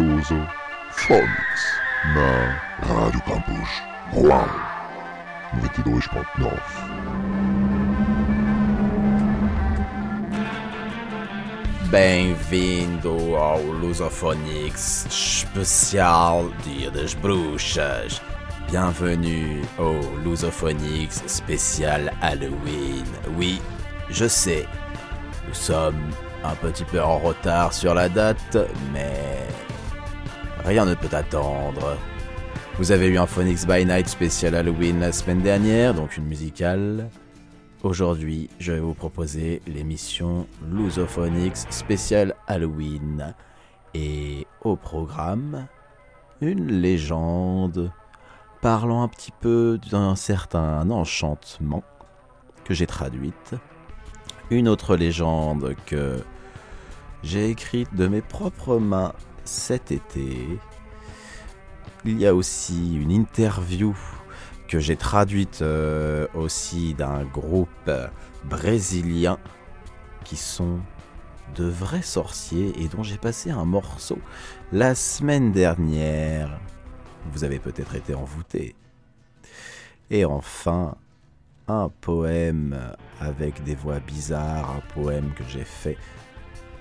Luso Phonics na Rádio Campus Uau 92.9 Bem-vindo ao Lusophonix especial Dia. Bienvenue au Lusophonix spécial Halloween. Oui, je sais, nous sommes un petit peu en retard sur la date, mais rien ne peut attendre. Vous avez eu un Phonix by Night spécial Halloween la semaine dernière, donc une musicale. Aujourd'hui, je vais vous proposer l'émission Lusophonix spécial Halloween. Et au programme, une légende parlant un petit peu d'un certain enchantement que j'ai traduite. Une autre légende que j'ai écrite de mes propres mains cet été. Il y a aussi une interview que j'ai traduite euh, aussi d'un groupe brésilien qui sont de vrais sorciers et dont j'ai passé un morceau la semaine dernière. Vous avez peut-être été envoûté. Et enfin, un poème avec des voix bizarres, un poème que j'ai fait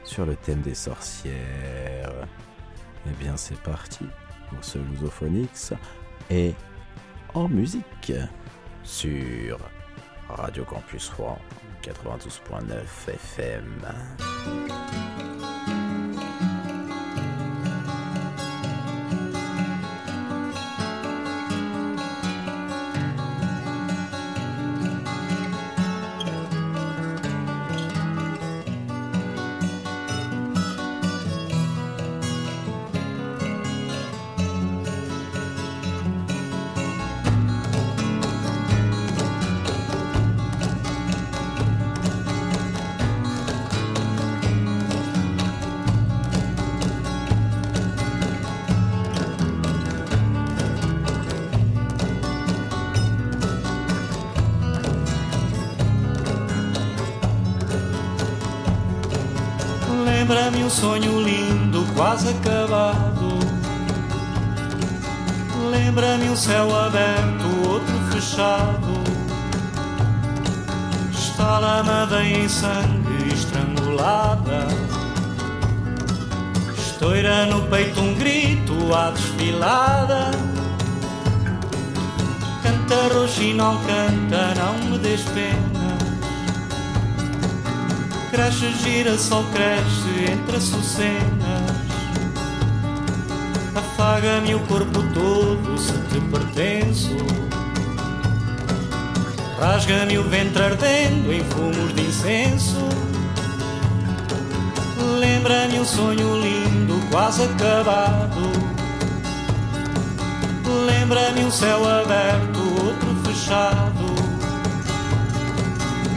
sur le thème des sorcières. Eh bien, c'est parti pour ce Lusophonix et en musique sur Radio Campus Rouen 92.9 FM. Lembra-me um sonho lindo, quase acabado. Lembra-me um céu aberto, outro fechado. Está lamada em sangue estrangulada. Estoura no peito um grito à desfilada. Canta e não canta, não me des pena. Cresce, gira, sol cresce entre açucenas Afaga-me o corpo todo se te pertenço. Rasga-me o ventre ardendo em fumos de incenso. Lembra-me um sonho lindo, quase acabado. Lembra-me um céu aberto, outro fechado.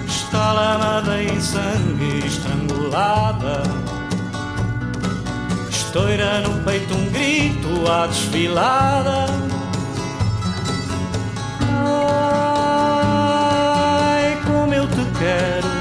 Está lamada em sangue estrangulada. Estoura no peito um grito à desfilada. Ai, como eu te quero.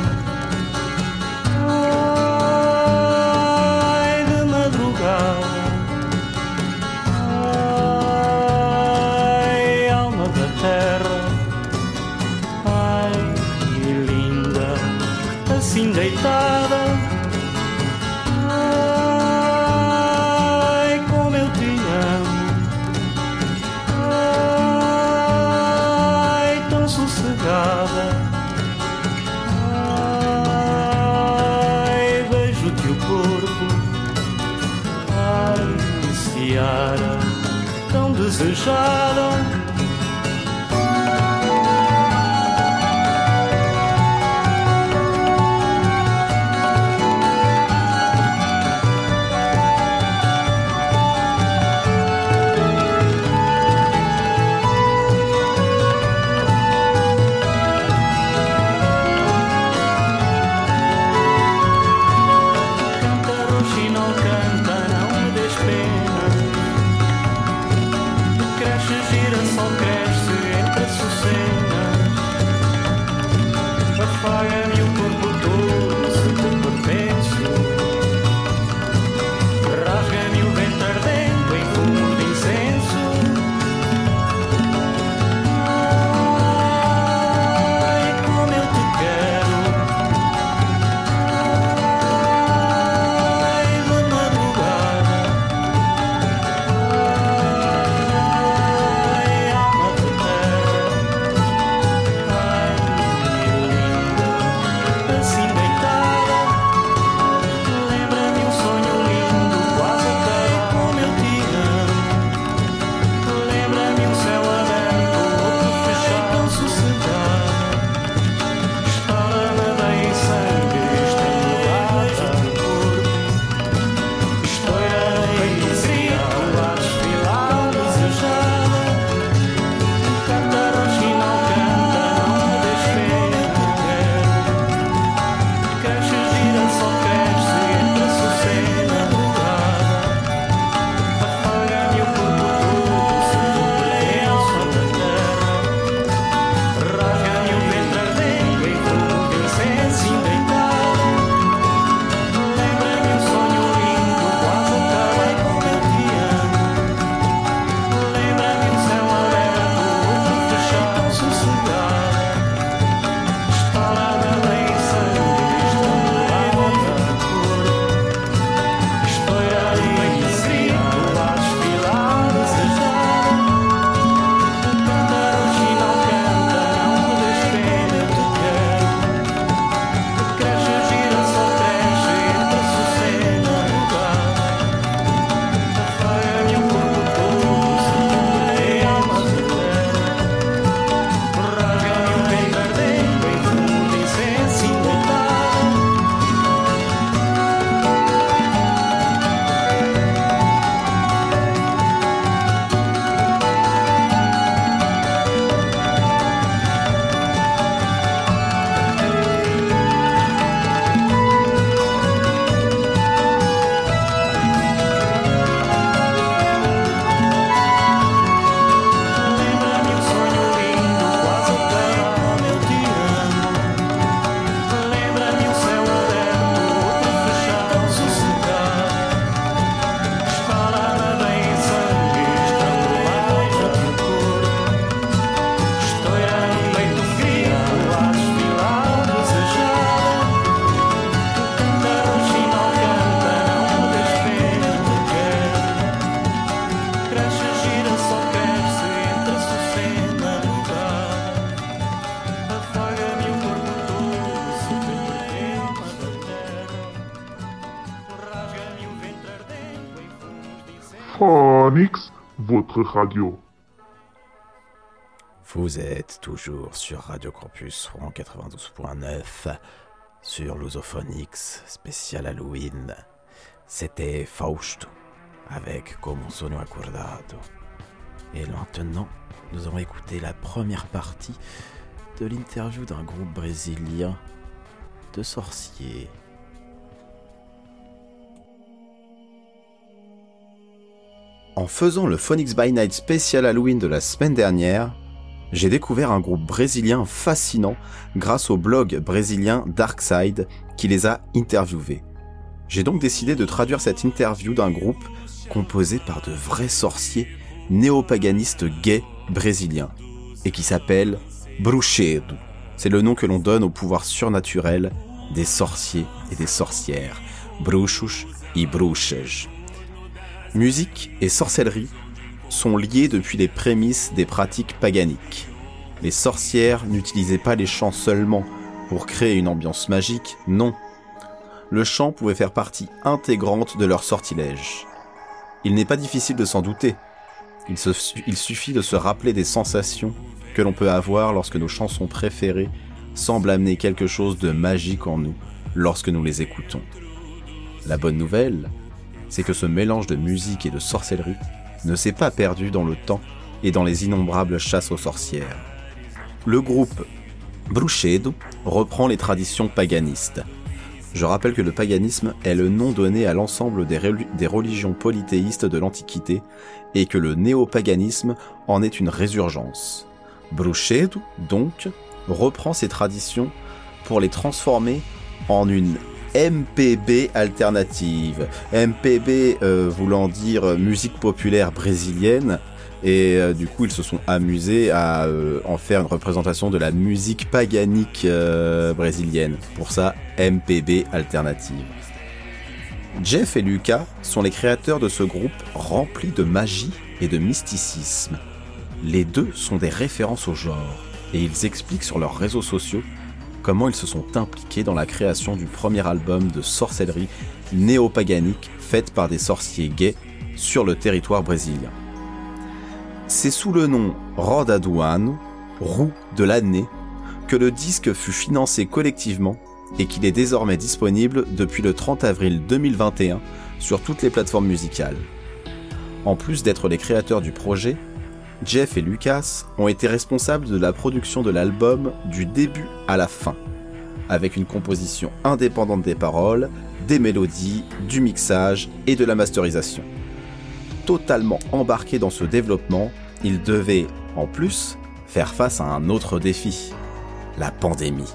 此生。Radio. Vous êtes toujours sur Radio Campus Rouen 92.9 sur l'Osophonix spécial Halloween. C'était Fausto avec Como Sono Accordado. Et maintenant, nous allons écouter la première partie de l'interview d'un groupe brésilien de sorciers. En faisant le Phonix by Night spécial Halloween de la semaine dernière, j'ai découvert un groupe brésilien fascinant grâce au blog brésilien Darkside qui les a interviewés. J'ai donc décidé de traduire cette interview d'un groupe composé par de vrais sorciers néopaganistes gays brésiliens et qui s'appelle Bruxedo. C'est le nom que l'on donne au pouvoir surnaturel des sorciers et des sorcières. Bruxos et. Musique et sorcellerie sont liées depuis les prémices des pratiques paganiques. Les sorcières n'utilisaient pas les chants seulement pour créer une ambiance magique, non. Le chant pouvait faire partie intégrante de leur sortilège. Il n'est pas difficile de s'en douter. Il, il, suffit de se rappeler des sensations que l'on peut avoir lorsque nos chansons préférées semblent amener quelque chose de magique en nous lorsque nous les écoutons. La bonne nouvelle, c'est que ce mélange de musique et de sorcellerie ne s'est pas perdu dans le temps et dans les innombrables chasses aux sorcières. Le groupe Bruxedo reprend les traditions paganistes. Je rappelle que le paganisme est le nom donné à l'ensemble des, religions polythéistes de l'Antiquité et que le néopaganisme en est une résurgence. Bruxedo, donc, reprend ces traditions pour les transformer en une MPB alternative. MPB euh, voulant dire musique populaire brésilienne. Et euh, du coup, ils se sont amusés à euh, en faire une représentation de la musique paganique brésilienne. Pour ça, MPB alternative. Jeff et Lucas sont les créateurs de ce groupe rempli de magie et de mysticisme. Les deux sont des références au genre, et ils expliquent sur leurs réseaux sociaux comment ils se sont impliqués dans la création du premier album de sorcellerie néopaganique faite par des sorciers gays sur le territoire brésilien. C'est sous le nom Rodaduano, roue de l'année, que le disque fut financé collectivement et qu'il est désormais disponible depuis le 30 avril 2021 sur toutes les plateformes musicales. En plus d'être les créateurs du projet, Jeff et Lucas ont été responsables de la production de l'album du début à la fin, avec une composition indépendante des paroles, des mélodies, du mixage et de la masterisation. Totalement embarqués dans ce développement, ils devaient, en plus, faire face à un autre défi, la pandémie.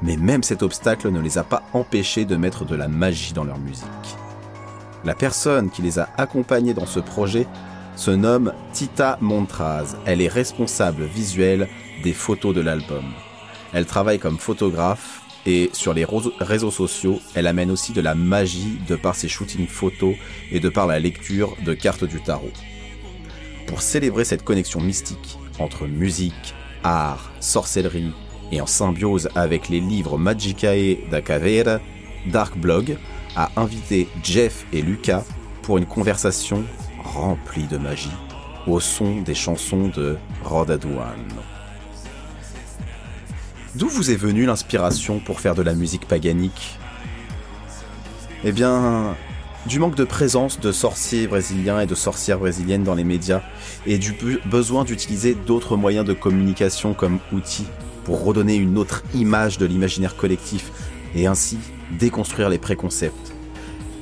Mais même cet obstacle ne les a pas empêchés de mettre de la magie dans leur musique. La personne qui les a accompagnés dans ce projet se nomme Tita Montraz. Elle est responsable visuelle des photos de l'album. Elle travaille comme photographe et sur les réseaux sociaux, elle amène aussi de la magie de par ses shootings photos et de par la lecture de cartes du tarot. Pour célébrer cette connexion mystique entre musique, art, sorcellerie et en symbiose avec les livres Magicae da Caveira, Dark Blog a invité Jeff et Lucas pour une conversation rempli de magie, au son des chansons de Rodadouan. D'où vous est venue l'inspiration pour faire de la musique paganique? Eh bien, du manque de présence de sorciers brésiliens et de sorcières brésiliennes dans les médias, et du besoin d'utiliser d'autres moyens de communication comme outils pour redonner une autre image de l'imaginaire collectif, et ainsi déconstruire les préconcepts.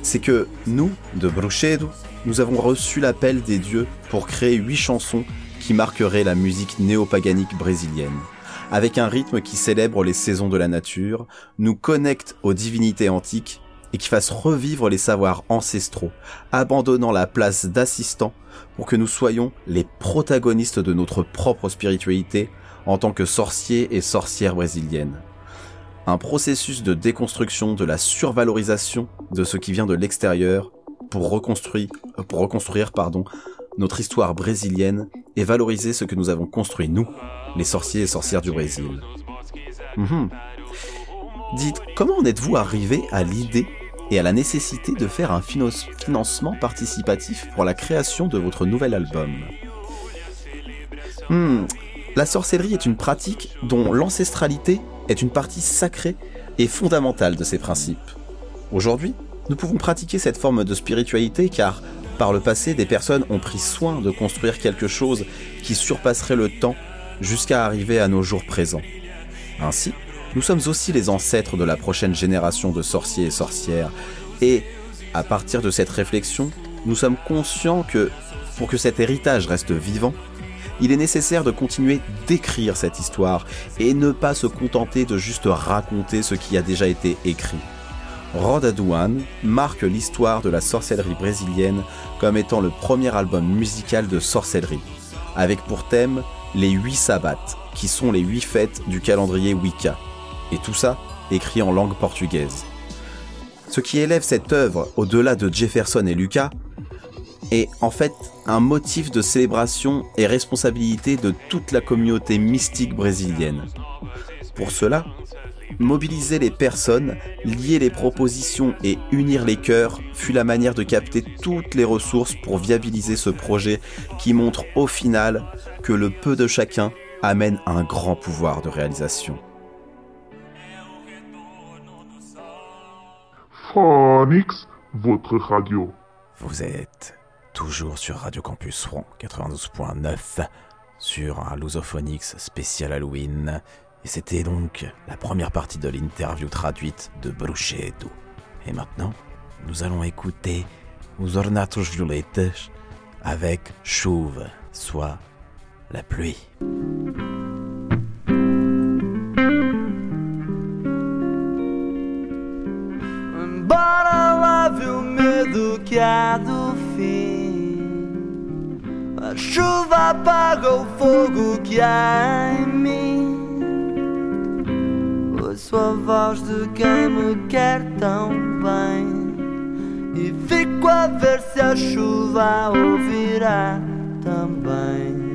C'est que nous, de Bruxedo, nous avons reçu l'appel des dieux pour créer huit chansons qui marqueraient la musique néopaganique brésilienne. Avec un rythme qui célèbre les saisons de la nature, nous connecte aux divinités antiques et qui fasse revivre les savoirs ancestraux, abandonnant la place d'assistants pour que nous soyons les protagonistes de notre propre spiritualité en tant que sorciers et sorcières brésiliennes. Un processus de déconstruction de la survalorisation de ce qui vient de l'extérieur pour reconstruire, pardon, notre histoire brésilienne et valoriser ce que nous avons construit, nous, les sorciers et sorcières du Brésil. Mhm. Dites, comment en êtes-vous arrivé à l'idée et à la nécessité de faire un financement participatif pour la création de votre nouvel album? Hmm, la sorcellerie est une pratique dont l'ancestralité est une partie sacrée et fondamentale de ses principes. Aujourd'hui, nous pouvons pratiquer cette forme de spiritualité car, par le passé, des personnes ont pris soin de construire quelque chose qui surpasserait le temps jusqu'à arriver à nos jours présents. Ainsi, nous sommes aussi les ancêtres de la prochaine génération de sorciers et sorcières, et, à partir de cette réflexion, nous sommes conscients que, pour que cet héritage reste vivant, il est nécessaire de continuer d'écrire cette histoire et ne pas se contenter de juste raconter ce qui a déjà été écrit. Rodadouane marque l'histoire de la sorcellerie brésilienne comme étant le premier album musical de sorcellerie, avec pour thème les huit sabbats, qui sont les huit fêtes du calendrier Wicca. Et tout ça écrit en langue portugaise. Ce qui élève cette œuvre au-delà de Jefferson et Lucas est en fait un motif de célébration et responsabilité de toute la communauté mystique brésilienne. Pour cela, mobiliser les personnes, lier les propositions et unir les cœurs fut la manière de capter toutes les ressources pour viabiliser ce projet qui montre au final que le peu de chacun amène un grand pouvoir de réalisation. Phonix, votre radio. Vous êtes toujours sur Radio Campus Rouen 92.9 sur un Lusophonix spécial Halloween. C'était donc la première partie de l'interview traduite de Bruchetto. Et maintenant, nous allons écouter Os Ornatos Violetas avec Chouve, soit la pluie. Ouço a voz de quem me quer tão bem. E fico a ver se a chuva ouvirá também.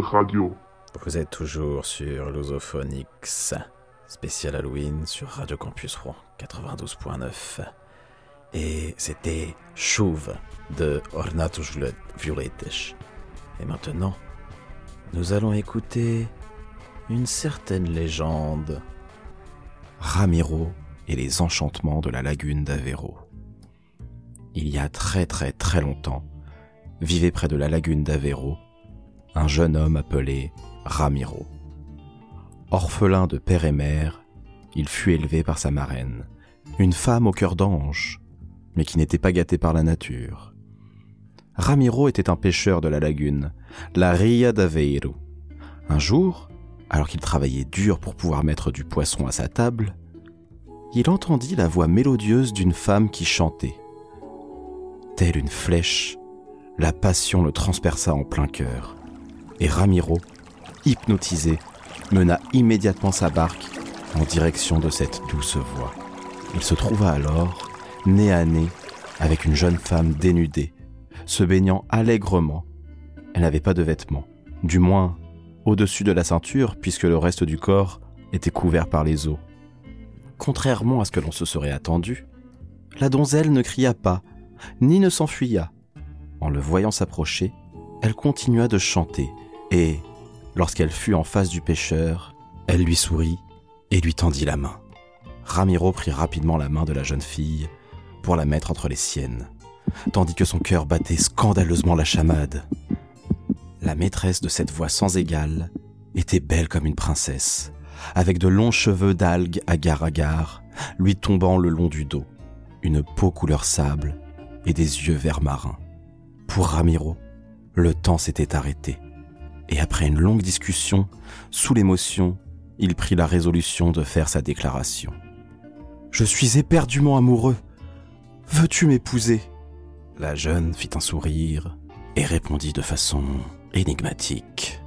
Radio. Vous êtes toujours sur Lusophonix, spécial Halloween sur Radio Campus Rouen 92.9. Et c'était Chouve de Ornatos Violetes. Et maintenant, nous allons écouter une certaine légende. Ramiro et les enchantements de la lagune d'Avero. Il y a très très très longtemps, vivait près de la lagune d'Avero un jeune homme appelé Ramiro. Orphelin de père et mère, il fut élevé par sa marraine, une femme au cœur d'ange, mais qui n'était pas gâtée par la nature. Ramiro était un pêcheur de la lagune, la Ria d'Aveiro. Un jour, alors qu'il travaillait dur pour pouvoir mettre du poisson à sa table, il entendit la voix mélodieuse d'une femme qui chantait. Telle une flèche, la passion le transperça en plein cœur, et Ramiro, hypnotisé, mena immédiatement sa barque en direction de cette douce voix. Il se trouva alors, nez à nez, avec une jeune femme dénudée, se baignant allègrement. Elle n'avait pas de vêtements, du moins au-dessus de la ceinture, puisque le reste du corps était couvert par les eaux. Contrairement à ce que l'on se serait attendu, la donzelle ne cria pas, ni ne s'enfuya, en le voyant s'approcher, elle continua de chanter, et, lorsqu'elle fut en face du pêcheur, elle lui sourit et lui tendit la main. Ramiro prit rapidement la main de la jeune fille, pour la mettre entre les siennes, tandis que son cœur battait scandaleusement la chamade. La maîtresse de cette voix sans égale était belle comme une princesse, avec de longs cheveux d'algues agar-agar lui tombant le long du dos, une peau couleur sable et des yeux vert marin. Pour Ramiro, le temps s'était arrêté, et après une longue discussion, sous l'émotion, il prit la résolution de faire sa déclaration. Je suis éperdument amoureux. Veux-tu m'épouser? La jeune fit un sourire et répondit de façon énigmatique.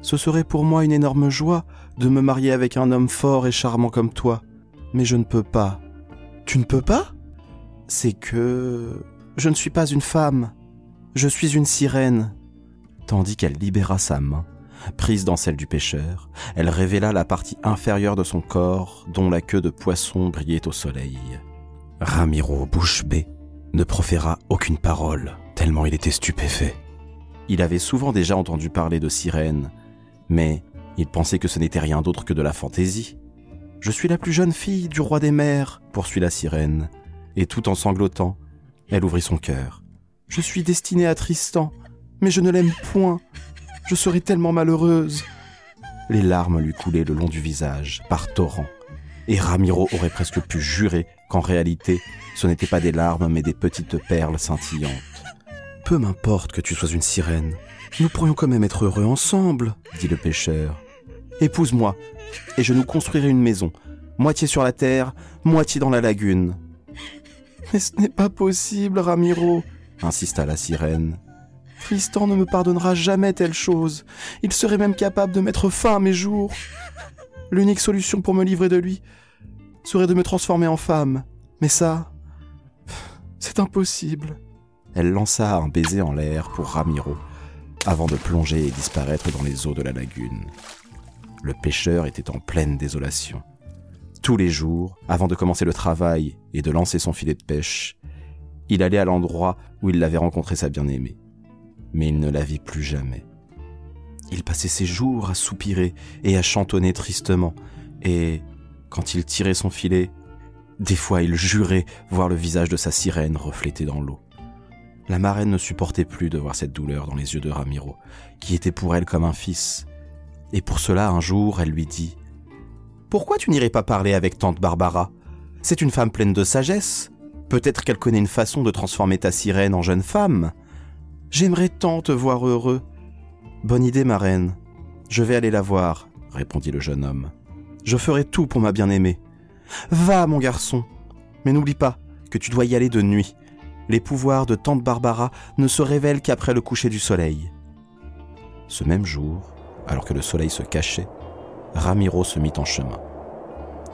Ce serait pour moi une énorme joie de me marier avec un homme fort et charmant comme toi, mais je ne peux pas. Tu ne peux pas? C'est que je ne suis pas une femme, je suis une sirène. Tandis qu'elle libéra sa main, prise dans celle du pêcheur, elle révéla la partie inférieure de son corps dont la queue de poisson brillait au soleil. Ramiro, bouche ne proféra aucune parole, tellement il était stupéfait. Il avait souvent déjà entendu parler de sirènes, mais il pensait que ce n'était rien d'autre que de la fantaisie. Je suis la plus jeune fille du roi des mers, poursuit la sirène, et tout en sanglotant, elle ouvrit son cœur. Je suis destinée à Tristan, mais je ne l'aime point. Je serais tellement malheureuse. Les larmes lui coulaient le long du visage, par torrents, et Ramiro aurait presque pu jurer qu'en réalité, ce n'étaient pas des larmes, mais des petites perles scintillantes. Peu m'importe que tu sois une sirène, nous pourrions quand même être heureux ensemble, dit le pêcheur. Épouse-moi, et je nous construirai une maison, moitié sur la terre, moitié dans la lagune. Mais ce n'est pas possible, Ramiro, insista la sirène. Tristan ne me pardonnera jamais telle chose. Il serait même capable de mettre fin à mes jours. L'unique solution pour me livrer de lui serait de me transformer en femme. Mais ça, c'est impossible. Elle lança un baiser en l'air pour Ramiro, avant de plonger et disparaître dans les eaux de la lagune. Le pêcheur était en pleine désolation. Tous les jours, avant de commencer le travail et de lancer son filet de pêche, il allait à l'endroit où il l'avait rencontré sa bien-aimée. Mais il ne la vit plus jamais. Il passait ses jours à soupirer et à chantonner tristement, et, quand il tirait son filet, des fois il jurait voir le visage de sa sirène reflété dans l'eau. La marraine ne supportait plus de voir cette douleur dans les yeux de Ramiro, qui était pour elle comme un fils. Et pour cela, un jour, elle lui dit Pourquoi tu n'irais pas parler avec tante Barbara? C'est une femme pleine de sagesse. Peut-être qu'elle connaît une façon de transformer ta sirène en jeune femme. J'aimerais tant te voir heureux. Bonne idée, marraine. Je vais aller la voir, répondit le jeune homme. Je ferai tout pour ma bien-aimée. Va, mon garçon. Mais n'oublie pas que tu dois y aller de nuit les pouvoirs de tante Barbara ne se révèlent qu'après le coucher du soleil. Ce même jour, alors que le soleil se cachait, Ramiro se mit en chemin.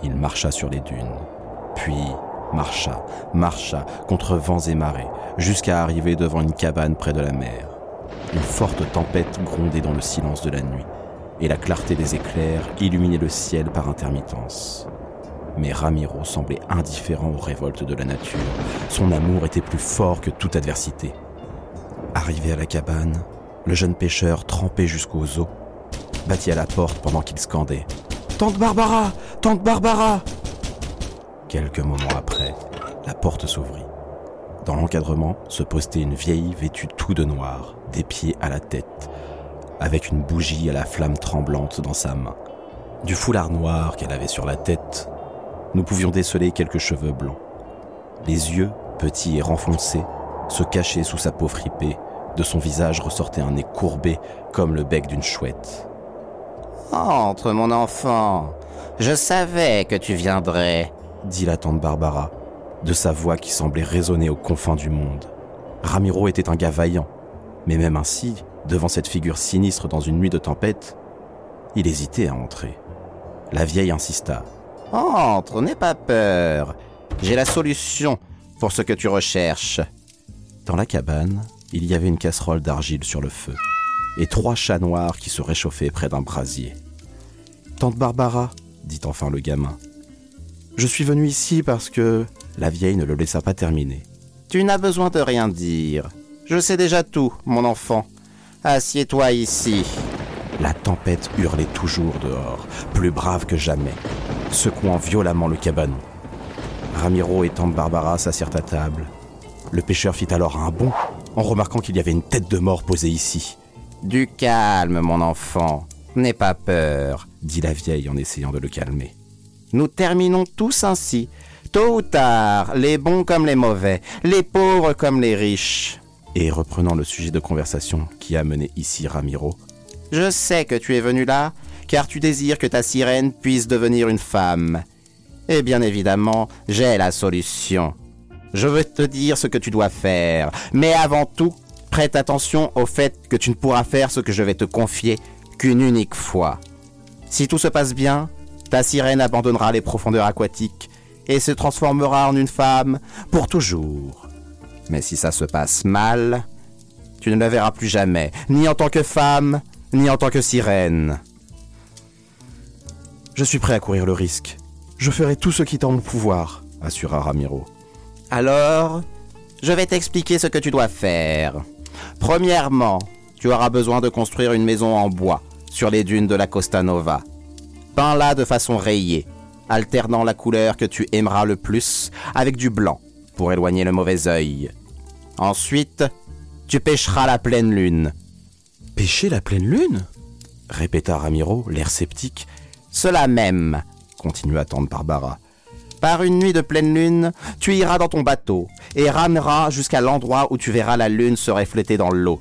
Il marcha sur les dunes, puis marcha, marcha contre vents et marées, jusqu'à arriver devant une cabane près de la mer. Une forte tempête grondait dans le silence de la nuit, et la clarté des éclairs illuminait le ciel par intermittence. Mais Ramiro semblait indifférent aux révoltes de la nature. Son amour était plus fort que toute adversité. Arrivé à la cabane, le jeune pêcheur, trempé jusqu'aux os, battit à la porte pendant qu'il scandait ⁇ Tante Barbara Tante Barbara !⁇ Quelques moments après, la porte s'ouvrit. Dans l'encadrement se postait une vieille vêtue tout de noir, des pieds à la tête, avec une bougie à la flamme tremblante dans sa main. Du foulard noir qu'elle avait sur la tête, nous pouvions déceler quelques cheveux blancs. Les yeux, petits et renfoncés, se cachaient sous sa peau fripée. De son visage ressortait un nez courbé comme le bec d'une chouette. Entre, mon enfant. Je savais que tu viendrais, dit la tante Barbara, de sa voix qui semblait résonner aux confins du monde. Ramiro était un gars vaillant, mais même ainsi, devant cette figure sinistre dans une nuit de tempête, il hésitait à entrer. La vieille insista. Entre, n'aie pas peur. J'ai la solution pour ce que tu recherches. Dans la cabane, il y avait une casserole d'argile sur le feu et trois chats noirs qui se réchauffaient près d'un brasier. Tante Barbara, dit enfin le gamin, je suis venu ici parce que la vieille ne le laissa pas terminer. Tu n'as besoin de rien dire. Je sais déjà tout, mon enfant. Assieds-toi ici. La tempête hurlait toujours dehors, plus brave que jamais secouant violemment le cabanon. Ramiro et tante Barbara s'assirent à table. Le pêcheur fit alors un bond en remarquant qu'il y avait une tête de mort posée ici. Du calme, mon enfant. N'aie pas peur, dit la vieille en essayant de le calmer. Nous terminons tous ainsi. Tôt ou tard, les bons comme les mauvais, les pauvres comme les riches. Et reprenant le sujet de conversation qui a mené ici Ramiro. Je sais que tu es venu là, car tu désires que ta sirène puisse devenir une femme. Et bien évidemment, j'ai la solution. Je veux te dire ce que tu dois faire, mais avant tout, prête attention au fait que tu ne pourras faire ce que je vais te confier qu'une unique fois. Si tout se passe bien, ta sirène abandonnera les profondeurs aquatiques et se transformera en une femme pour toujours. Mais si ça se passe mal, tu ne la verras plus jamais, ni en tant que femme, ni en tant que sirène. Je suis prêt à courir le risque. Je ferai tout ce qui est en mon pouvoir, assura Ramiro. Alors, je vais t'expliquer ce que tu dois faire. Premièrement, tu auras besoin de construire une maison en bois sur les dunes de la Costa Nova. Peins-la de façon rayée, alternant la couleur que tu aimeras le plus avec du blanc pour éloigner le mauvais œil. Ensuite, tu pêcheras la pleine lune. Pêcher la pleine lune? Répéta Ramiro, l'air sceptique. Cela même, continua tante Barbara. Par une nuit de pleine lune, tu iras dans ton bateau et rameras jusqu'à l'endroit où tu verras la lune se refléter dans l'eau.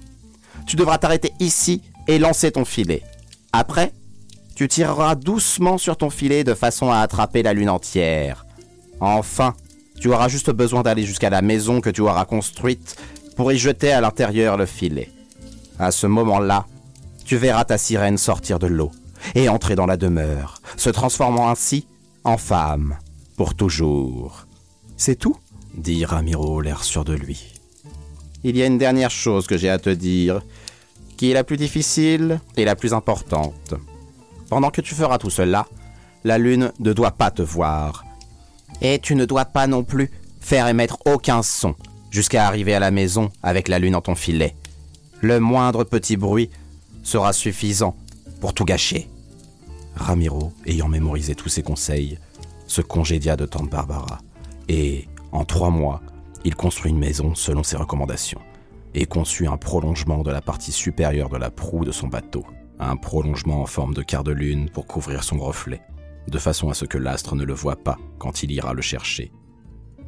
Tu devras t'arrêter ici et lancer ton filet. Après, tu tireras doucement sur ton filet de façon à attraper la lune entière. Enfin, tu auras juste besoin d'aller jusqu'à la maison que tu auras construite pour y jeter à l'intérieur le filet. À ce moment-là, tu verras ta sirène sortir de l'eau et entrer dans la demeure, se transformant ainsi en femme pour toujours. C'est tout? Dit Ramiro, l'air sûr de lui. Il y a une dernière chose que j'ai à te dire, qui est la plus difficile et la plus importante. Pendant que tu feras tout cela, la lune ne doit pas te voir. Et tu ne dois pas non plus faire émettre aucun son jusqu'à arriver à la maison avec la lune en ton filet. Le moindre petit bruit sera suffisant pour tout gâcher. Ramiro, ayant mémorisé tous ses conseils, se congédia de tante Barbara. Et, en trois mois, il construit une maison selon ses recommandations et conçut un prolongement de la partie supérieure de la proue de son bateau, un prolongement en forme de quart de lune pour couvrir son reflet, de façon à ce que l'astre ne le voie pas quand il ira le chercher.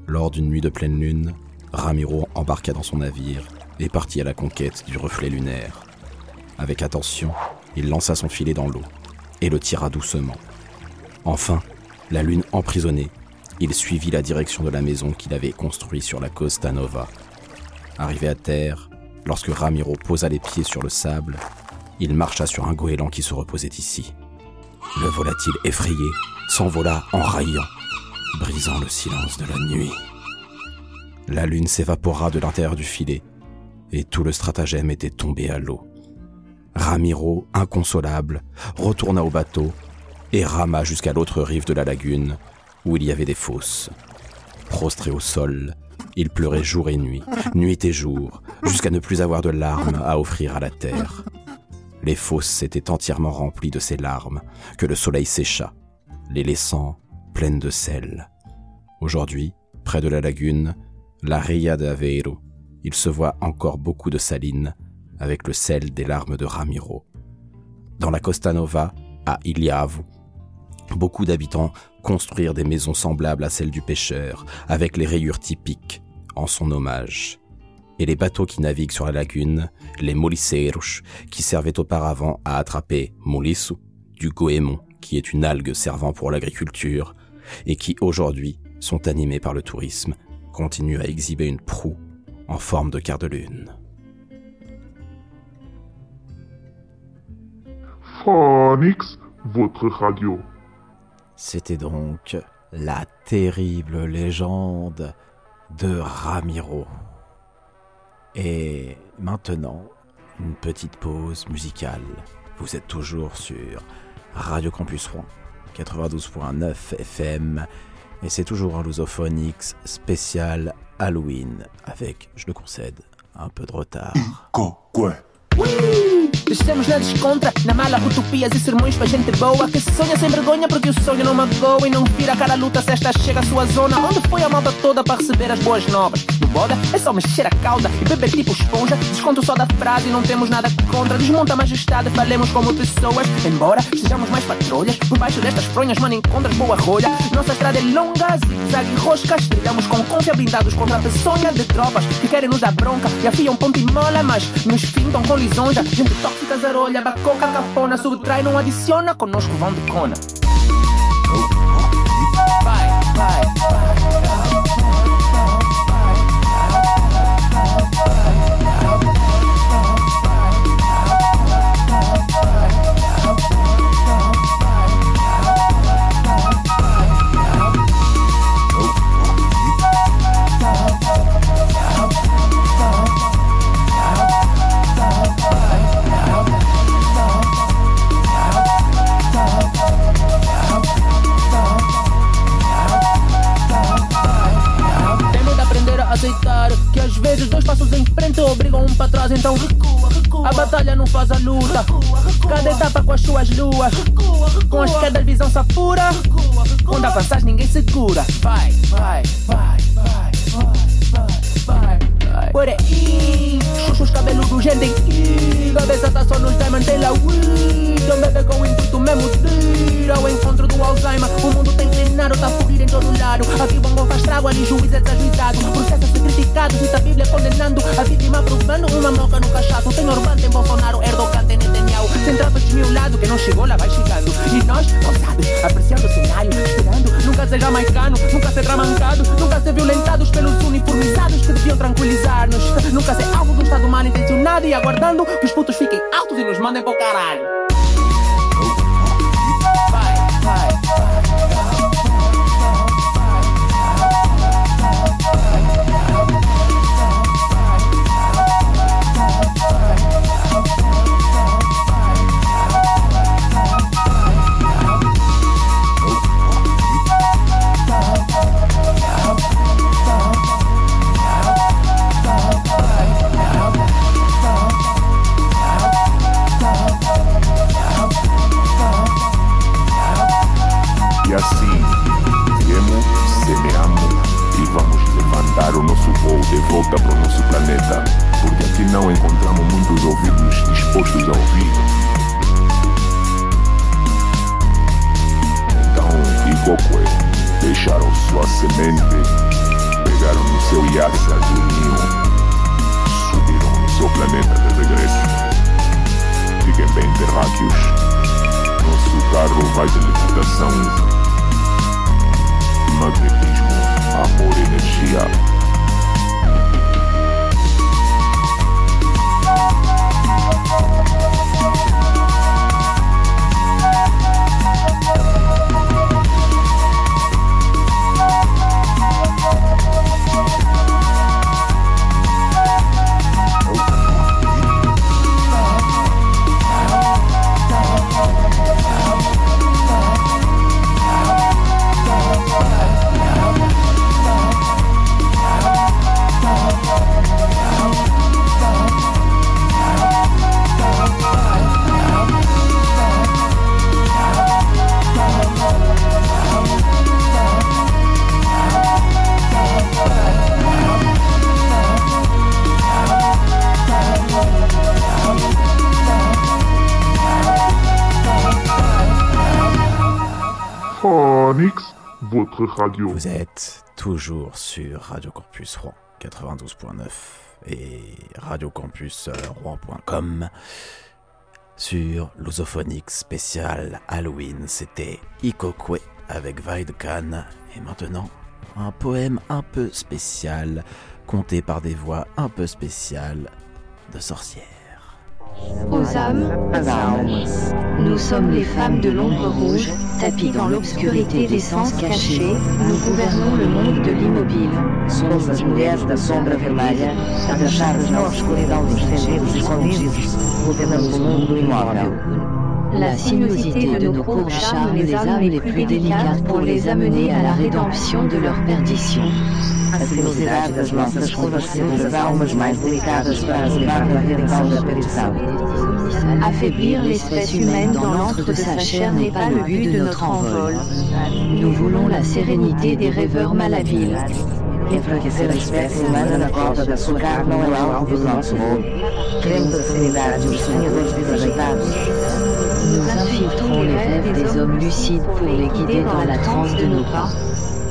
Lors d'une nuit de pleine lune, Ramiro embarqua dans son navire et partit à la conquête du reflet lunaire. Avec attention, il lança son filet dans l'eau et le tira doucement. Enfin, la lune emprisonnée, il suivit la direction de la maison qu'il avait construite sur la Costa Nova. Arrivé à terre, lorsque Ramiro posa les pieds sur le sable, il marcha sur un goéland qui se reposait ici. Le volatile effrayé s'envola en raillant, brisant le silence de la nuit. La lune s'évapora de l'intérieur du filet, et tout le stratagème était tombé à l'eau. Ramiro, inconsolable, retourna au bateau et rama jusqu'à l'autre rive de la lagune, où il y avait des fosses. Prostré au sol, il pleurait jour et nuit, nuit et jour, jusqu'à ne plus avoir de larmes à offrir à la terre. Les fosses s'étaient entièrement remplies de ces larmes que le soleil sécha, les laissant pleines de sel. Aujourd'hui, près de la lagune, la Ria de Aveiro, il se voit encore beaucoup de salines avec le sel des larmes de Ramiro. Dans la Costa Nova, à Iliavu, beaucoup d'habitants construirent des maisons semblables à celles du pêcheur, avec les rayures typiques, en son hommage. Et les bateaux qui naviguent sur la lagune, les moliseiros, qui servaient auparavant à attraper molissu, du goémon, qui est une algue servant pour l'agriculture, et qui aujourd'hui sont animés par le tourisme, continuent à exhiber une proue en forme de quart de lune. Phonix, votre radio. C'était donc la terrible légende de Ramiro. Et maintenant, une petite pause musicale. Vous êtes toujours sur Radio Campus Rouen, 92.9 FM, et c'est toujours un Lusophonix spécial Halloween, avec, je le concède, un peu de retard. quoi Oui Deixemos na descontra, na mala utopias e sermões pra gente boa. Que se sonha sem vergonha porque o sonho não magoa E não vira cara luta. Se esta chega à sua zona Onde foi a malta toda para receber as boas novas? No boda é só mexer a cauda e beber tipo esponja. Desconto só da frase e não temos nada contra. Desmonta a majestade, falemos como pessoas. Embora sejamos mais patrulhas Por baixo destas fronhas, mano, encontras boa rolha. Nossa estrada é longa, zigue-zague e roscas Trilhamos com confiança blindados contra a peçonha de tropas Que querem nos dar bronca e afiam ponto e mola Mas nos fintam com lisonja. Gente tóxica, zarolha, bacoca, cafona Subtrai, não adiciona, conosco vão de cona que às vezes dois passos em frente obrigam um para trás, então recua, recua. A batalha não faz a luta. Cada etapa com as suas luas, com as quedas visão sapura. Quando avanças ninguém segura. Vai, vai, vai, Por aí, chuchos cabeludos, gente em I. Cabeça tá só nos diamond, lá weed. Um bebê com o intuito mesmo de ir ao encontro do Alzheimer. O mundo tem treinado, tá fugir em todo lado. Aqui bongo faz trago, ali juiz é desajuizado. Ser criticado, cita a Bíblia condenando. A vítima provando uma moca no cachaço. Tem Orbán, tem Bolsonaro, Erdogan, tem Netanyahu. Tem trapa desmiolado, que não chegou lá vai chegando. E nós, ousados, apreciando o cenário, esperando. Nunca ser jamaicano, nunca ser dramancado. Nunca ser violentados pelos uniformizados que deviam tranquilizar-nos. Nunca ser alvo de um estado mal intencionado e aguardando que os putos fiquem altos e nos mandem pro caralho. Radio. Vous êtes toujours sur Radio Campus Rouen 92.9 et radiocampusrouen.com sur l'Osophonique spécial Halloween. C'était Ikokwe avec Vaid Khan et maintenant un poème un peu spécial conté par des voix un peu spéciales de sorcières. Aux âmes, nous sommes les femmes de l'ombre rouge, tapis dans l'obscurité des sens cachés, nous gouvernons le monde de l'immobile. Somos as mulheres da sombra vermelha, agachadas na escuridão dos segredos escondidos, governamos o mundo imóvel. La sinuosité de nos courbes charme les âmes les plus délicates pour les amener à la rédemption de leur perdition. A sinuosidade das nossas seduz as almas mais delicadas para levar à redenção da perdição. Affaiblir l'espèce humaine dans l'antre de sa chair n'est pas le but de notre envol. Nous voulons la sérénité des rêveurs malhabiles. Enfraquecer a espécie humana na cova da sua carne não é alvo do nosso voo. Queremos a serenidade dos sonhadores desajeitados. Nous infiltrons les rêves des hommes lucides pour les guider dans la transe de nos pas.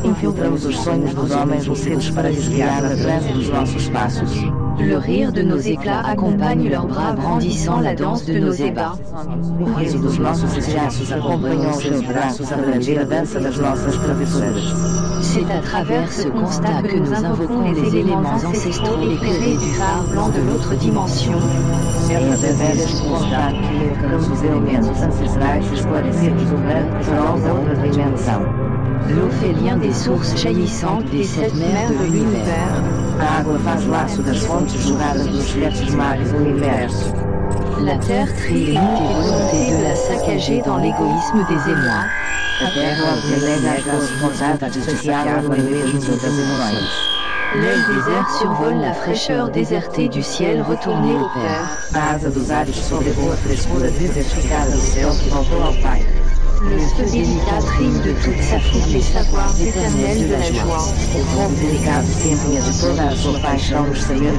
Infiltramos os sonhos dos homens lucidos para lhes guiar na transe dos nossos passos. Le rire de nos éclats accompagne leurs bras brandissant la danse de nos ébats. O riso dos nossos excessos acompanham os seus braços a brandir a dança das nossas travessuras. C'est à travers ce constat que nous invoquons les éléments ancestraux éclairés du phare blanc de l'autre dimension. É através deste contato que evocamos os elementos ancestrais esclarecidos do branco da outra dimensão. L'eau fait lien des sources jaillissantes des sept mers de l'univers. A água faz laço das fontes jorradas dos sete mares do universo. La terre trie les volontés de la saccager dans l'égoïsme des émois. A terra ordenega as vontades de saciar no egoísmo das emoções. L'œil désert survole la fraîcheur désertée du ciel retourné au Père. A asa dos ares sobrevoa a frescura desertificada do céu que voltou ao Pai. Le feu délicat trime de toute sa fougue les savoirs éternels de la joie. O fogo delicado se empenha de toda a sua paixão nos saber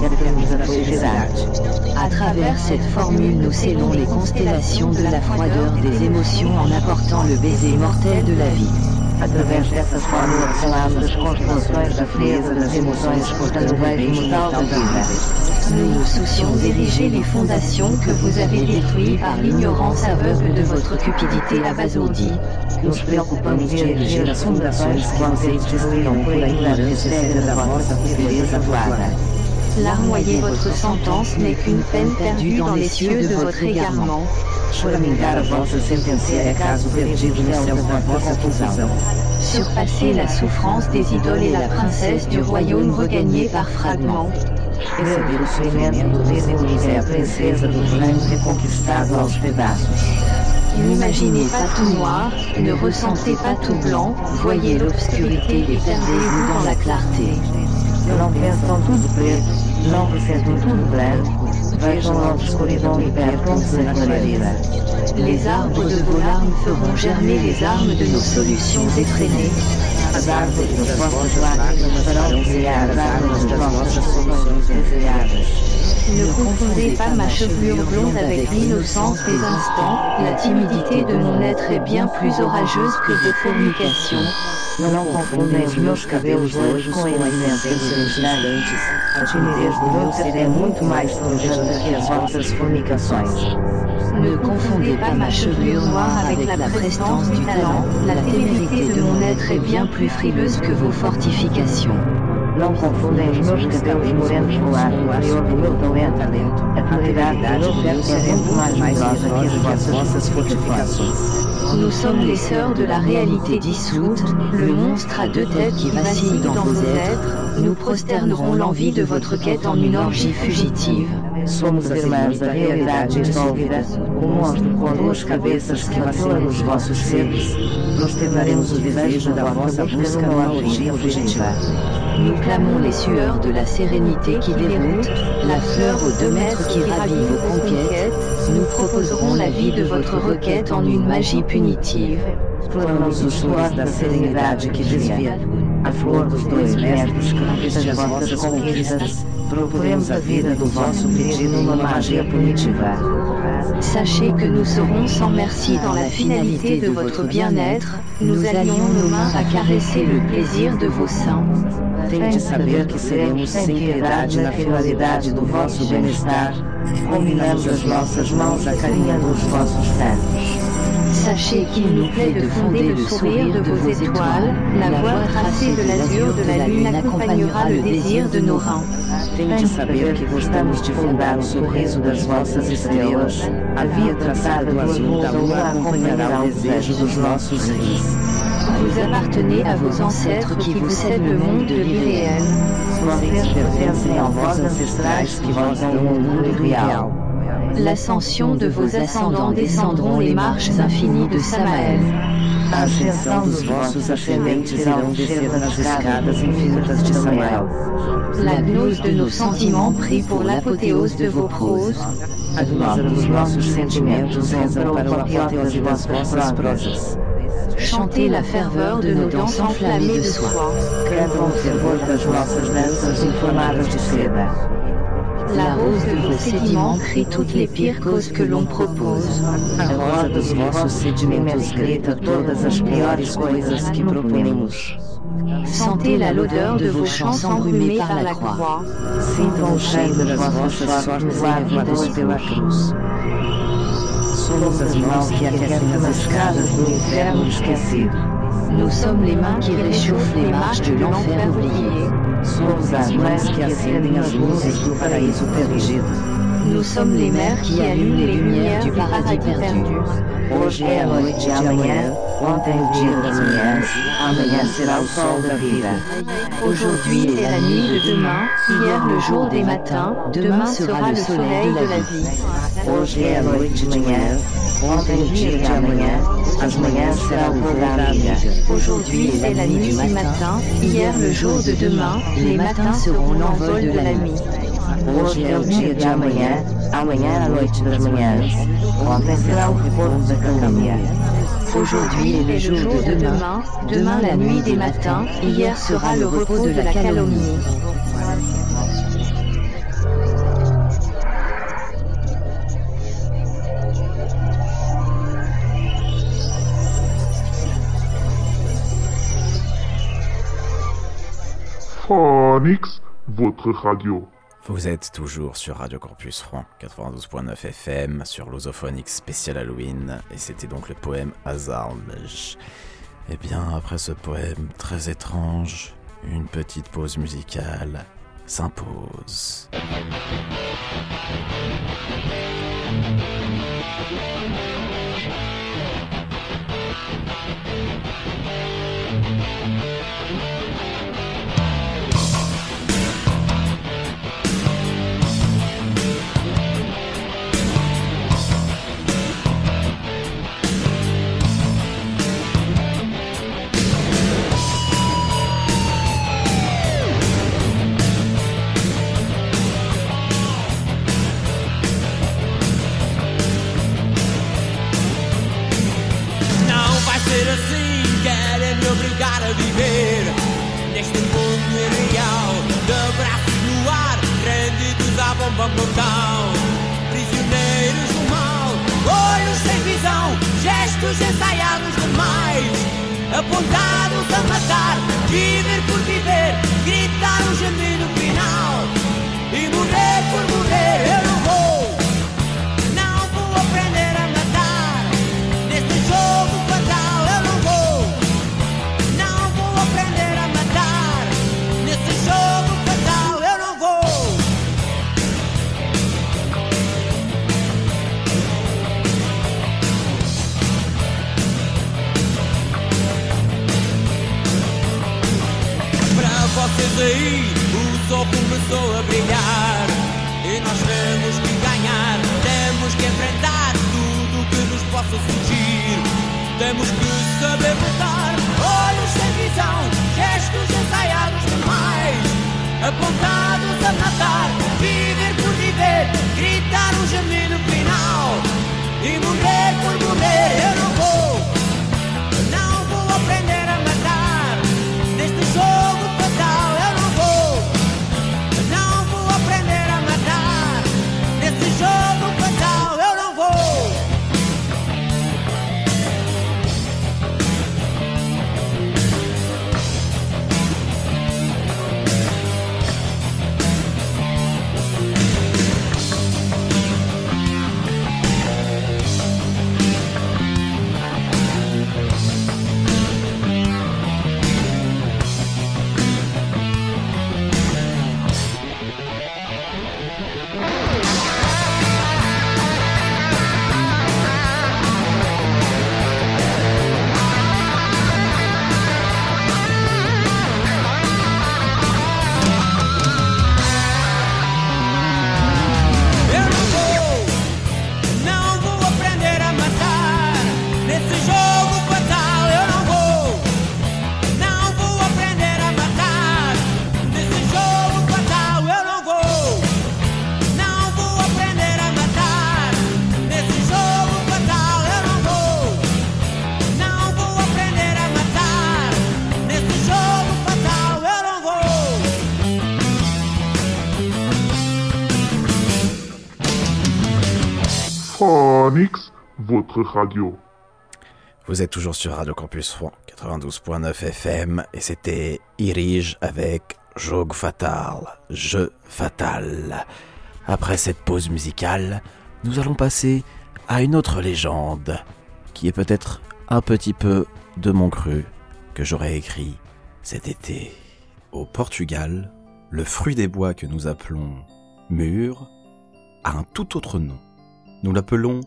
da. À travers cette formule, nous scellons les constellations de la froideur des émotions en apportant le baiser mortel de la vie. Através dessa fórmula selamos as constelações da frieza das emoções exportando o beijo mortal da vida. Nous nous soucions d'ériger les fondations que vous avez détruites par l'ignorance aveugle de votre cupidité abasourdie. Nos preocupamos de erigir as fundações que vocês por a ignorância cega da vossa frieza atuada. Larmoyer votre sentence n'est qu'une peine perdue dans les cieux de votre égarement. Choramingar a vossa sentença é caso perdido no céu da vossa confusão. Surpasser la souffrance des idoles et la princesse du royaume regagné par fragments. Receber a do reconquistado aos pedaços. N'imaginez pas tout noir, ne ressentez pas tout blanc, voyez l'obscurité et perdez-vous dans la clarté. Não pensam tudo preto, não ressentam tudo branco, vejam a obscuridão e percam-se na clareira. Les arbres de vos larmes feront germer les armes de nos solutions effrénées. Ne confondez pas ma chevelure blonde avec l'innocence des instants, la timidité de mon être est bien plus orageuse que vos fornications. Não confundem os meus cabelos hoje com a inocência dos instantes. A timidez do meu ser é muito mais forjante que as vossas fornicações. Ne confondez pas ma chevelure noire avec la prestance du talent, la témérité de mon être est bien plus frileuse que vos fortifications. Não confundem os meus cabelos morenos com o ar interior do meu talento. A qualidade do meu ser é muito mais medrosa que as vossas fortificações. Nous sommes les sœurs de la réalité dissoute, le monstre à deux têtes qui vacille dans vos êtres, nous prosternerons l'envie de votre quête en une orgie fugitive. Somos as irmãs da realidade dissolvida, o monstro com duas cabeças que vacila nos vossos seres. Nós tornaremos o desejo da vossa busca numa orgia fugitiva. Nous clamons les sueurs de la sérénité qui déroute, la fleur aux deux mètres qui ravit vos conquêtes, nous proposerons la vie de votre requête en une magie punitive. Clamamos o suor da serenidade que desvia, a flor dos dois que conquista as vossas conquistas. Procuremos a vida do vosso pedido numa magia punitiva. Sachez que nous serons sans merci dans la finalité de votre bien-être, nous allions nos mains à caresser le plaisir de vos seins. Tente saber que seremos sem piedade na finalidade do vosso bem-estar. Combinamos as nossas mãos acarinhando os vossos santos. Sachez qu'il nous plaît de fonder le sourire de vos étoiles, la voie tracée de l'azur de la lune accompagnera le désir de nos reins. Tente saber que gostamos de fundar o sorriso das vossas estrelas. A via traçada do azul da lua acompanhará o desejo dos nossos rins. Vous appartenez à vos ancêtres qui vous cèdent le monde de l'irréel. L'ascension de vos ascendants descendront les marches infinies de Samaël. A ascensão dos vossos ascendentes irão descer escadas infinitas de Samuel. La gnose de nos sentiments prie pour l'apothéose de vos proses. A glosa dos nossos sentimentos rezam para o apoteose das vossas. Chantez la ferveur de nos danses enflammées de soie. Cantam fervor das nossas danças inflamadas de seda. La rose de vos sédiments crie toutes les pires causes que l'on propose. A rosa dos vossos sedimentos grita todas as piores coisas que proponemos. Sentez la l'odeur de vos chants embrumés par la croix. Sintam o cheiro das vossas sortes lavadas pela cruz. Escadas do inferno esquecido. Nous sommes les mains qui réchauffent les marches de l'enfer oublié. Somos as mãos que acendem as luzes do paraíso perdido. Nous sommes les mères qui allument les lumières du paradis perdu. Hoje é a noite de amanhã, ontem o dia das manhãs, amanhã será o sol da vida. Aujourd'hui est la nuit de demain, hier le jour des matins, demain sera le soleil de la vie. De de. Aujourd'hui est la nuit du matin, hier le jour de demain, les matins seront l'envol de la nuit. Aujourd'hui est le jour de demain, demain la nuit des matins, hier sera le repos de la calomnie. Vous êtes toujours sur Radio Campus Franc 92.9 FM sur l'Osophonique spécial Halloween et c'était donc le poème Hazardage. Et bien après ce poème très étrange, une petite pause musicale s'impose. A viver neste mundo irreal, de braços no ar, rendidos à bomba mortal, prisioneiros do mal, olhos sem visão, gestos ensaiados demais, apontados a matar, viver por viver, gritar um gemido começou a brilhar. E nós temos que ganhar Temos que enfrentar tudo que nos possa surgir. Temos que saber lutar Olhos sem visão, gestos ensaiados demais Apontados radio. Vous êtes toujours sur Radio Campus Rouen 92.9 FM et c'était Irige avec Jogue Fatal, Jeu Fatal. Après cette pause musicale, nous allons passer à une autre légende qui est peut-être un petit peu de mon cru que j'aurais écrit cet été. Au Portugal, le fruit des bois que nous appelons mûr a un tout autre nom. Nous l'appelons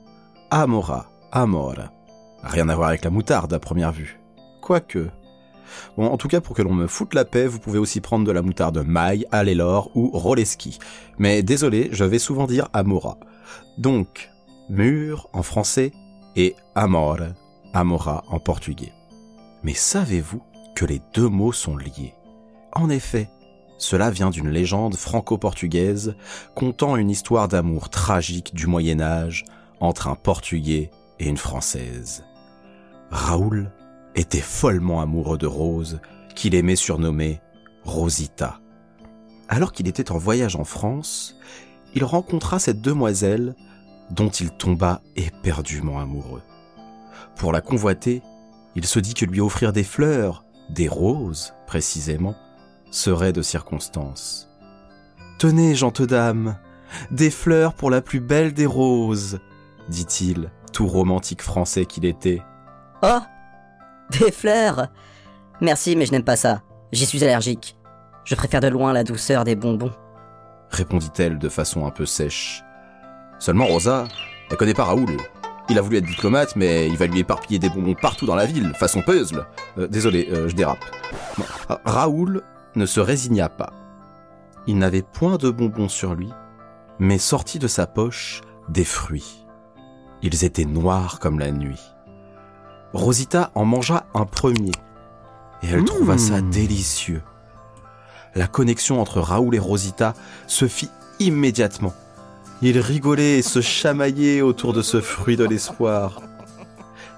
Amora, Amora. Rien à voir avec la moutarde à première vue. Quoique. Bon, en tout cas, pour que l'on me foute la paix, vous pouvez aussi prendre de la moutarde maille, Alelor ou Roleski. Mais désolé, je vais souvent dire Amora. Donc, mur en français et amor, amora en portugais. Mais savez-vous que les deux mots sont liés? En effet, cela vient d'une légende franco-portugaise contant une histoire d'amour tragique du Moyen Âge entre un Portugais une Française. Raoul était follement amoureux de Rose, qu'il aimait surnommer Rosita. Alors qu'il était en voyage en France, il rencontra cette demoiselle dont il tomba éperdument amoureux. Pour la convoiter, il se dit que lui offrir des fleurs, des roses précisément, serait de circonstance. Tenez, gentes dame, des fleurs pour la plus belle des roses, dit-il, tout romantique français qu'il était. Oh Des fleurs Merci, mais je n'aime pas ça. J'y suis allergique. Je préfère de loin la douceur des bonbons. Répondit-elle de façon un peu sèche. Seulement Rosa, elle connaît pas Raoul. Il a voulu être diplomate, mais il va lui éparpiller des bonbons partout dans la ville, façon puzzle. Euh, désolé, euh, je dérape. Raoul ne se résigna pas. Il n'avait point de bonbons sur lui, mais sortit de sa poche des fruits. Ils étaient noirs comme la nuit. Rosita en mangea un premier, et elle trouva ça Mmh. délicieux. La connexion entre Raoul et Rosita se fit immédiatement. Ils rigolaient et se chamaillaient autour de ce fruit de l'espoir.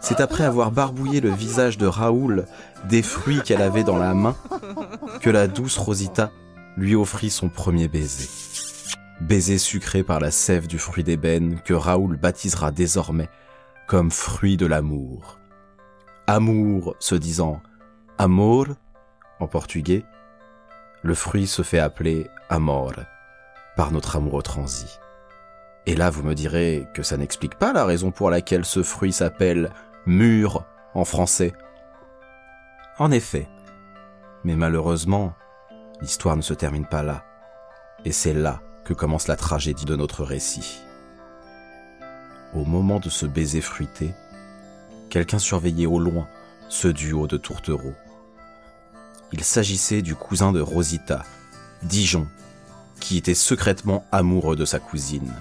C'est après avoir barbouillé le visage de Raoul des fruits qu'elle avait dans la main que la douce Rosita lui offrit son premier baiser. Baiser sucré par la sève du fruit d'ébène que Raoul baptisera désormais comme fruit de l'amour. Amour se disant amor en portugais, le fruit se fait appeler amor par notre amoureux transi. Et là, vous me direz que ça n'explique pas la raison pour laquelle ce fruit s'appelle mûr en français. En effet. Mais malheureusement, l'histoire ne se termine pas là. Et c'est là que commence la tragédie de notre récit. Au moment de ce baiser fruité, quelqu'un surveillait au loin ce duo de tourtereaux. Il s'agissait du cousin de Rosita, Dijon, qui était secrètement amoureux de sa cousine.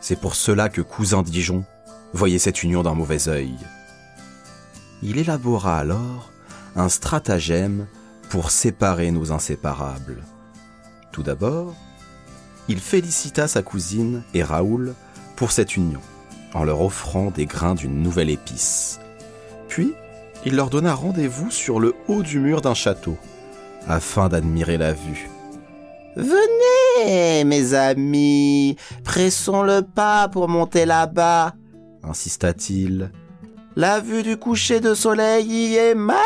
C'est pour cela que cousin Dijon voyait cette union d'un mauvais œil. Il élabora alors un stratagème pour séparer nos inséparables. Tout d'abord, il félicita sa cousine et Raoul pour cette union, en leur offrant des grains d'une nouvelle épice. Puis, il leur donna rendez-vous sur le haut du mur d'un château, afin d'admirer la vue. Venez, mes amis, pressons le pas pour monter là-bas, insista-t-il. La vue du coucher de soleil y est magnifique.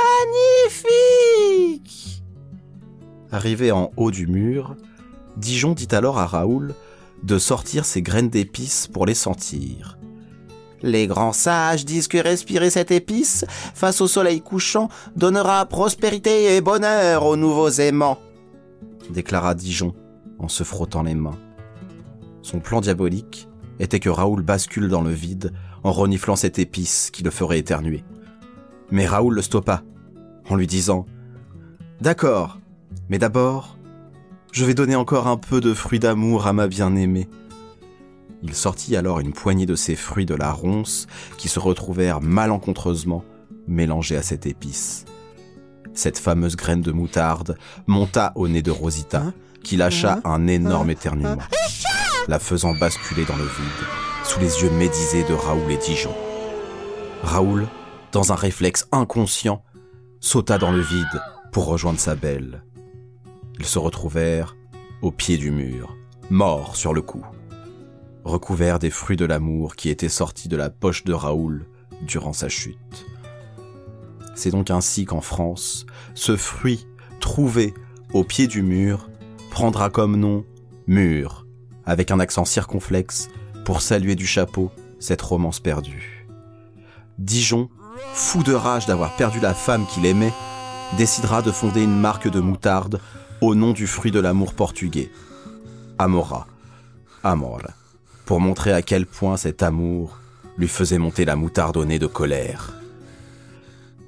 Arrivé en haut du mur, Dijon dit alors à Raoul de sortir ses graines d'épices pour les sentir. Les grands sages disent que respirer cette épice face au soleil couchant donnera prospérité et bonheur aux nouveaux aimants, déclara Dijon en se frottant les mains. Son plan diabolique était que Raoul bascule dans le vide en reniflant cette épice qui le ferait éternuer. Mais Raoul le stoppa en lui disant D'accord, mais d'abord, je vais donner encore un peu de fruits d'amour à ma bien-aimée. Il sortit alors une poignée de ces fruits de la ronce qui se retrouvèrent malencontreusement mélangés à cette épice. Cette fameuse graine de moutarde monta au nez de Rosita, qui lâcha un énorme éternuement, la faisant basculer dans le vide, sous les yeux médisés de Raoul et Dijon. Raoul, dans un réflexe inconscient, sauta dans le vide pour rejoindre sa belle. Ils se retrouvèrent au pied du mur, morts sur le coup. recouvert des fruits de l'amour qui étaient sortis de la poche de Raoul durant sa chute. C'est donc ainsi qu'en France, ce fruit trouvé au pied du mur prendra comme nom mur, avec un accent circonflexe pour saluer du chapeau cette romance perdue. Dijon, fou de rage d'avoir perdu la femme qu'il aimait, décidera de fonder une marque de moutarde au nom du fruit de l'amour portugais, Amora, Amor, pour montrer à quel point cet amour lui faisait monter la moutarde au nez de colère.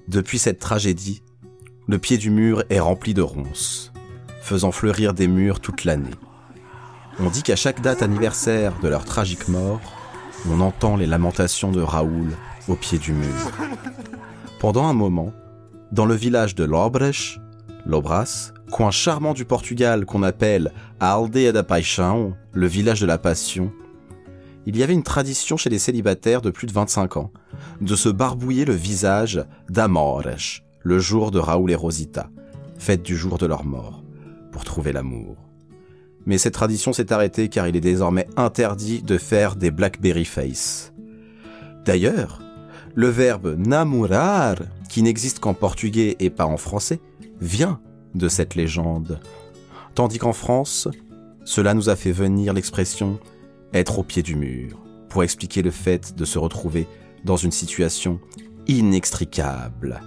Depuis cette tragédie, le pied du mur est rempli de ronces, faisant fleurir des murs toute l'année. On dit qu'à chaque date anniversaire de leur tragique mort, on entend les lamentations de Raoul au pied du mur. Pendant un moment, dans le village de Lobres, Lobras, coin charmant du Portugal qu'on appelle a Aldeia da Paixão, le village de la passion, il y avait une tradition chez les célibataires de plus de 25 ans de se barbouiller le visage d'Amores, le jour de Raoul et Rosita, fête du jour de leur mort, pour trouver l'amour. Mais cette tradition s'est arrêtée car il est désormais interdit de faire des Blackberry Face. D'ailleurs, le verbe namorar, qui n'existe qu'en portugais et pas en français, vient de cette légende. Tandis qu'en France, cela nous a fait venir l'expression être au pied du mur, pour expliquer le fait de se retrouver dans une situation inextricable.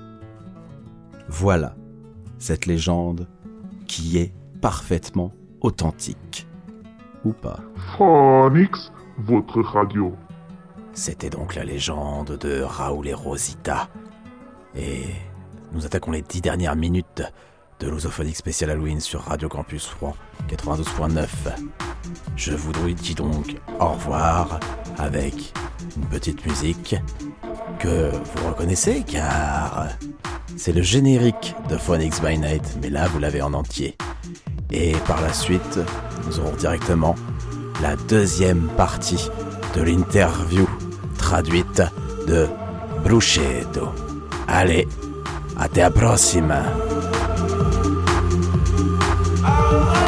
Voilà cette légende qui est parfaitement authentique. Ou pas. Phonix, votre radio. C'était donc la légende de Raoul et Rosita. Et nous attaquons les dix dernières minutes de l'Osophonique spécial Halloween sur Radio Campus Rouen 92.9. Je vous dis donc au revoir avec une petite musique que vous reconnaissez car c'est le générique de Phonics by Night, mais là vous l'avez en entier. Et par la suite, nous aurons directement la deuxième partie de l'interview traduite de Bruschetto. Allez, à la prochaine Oh,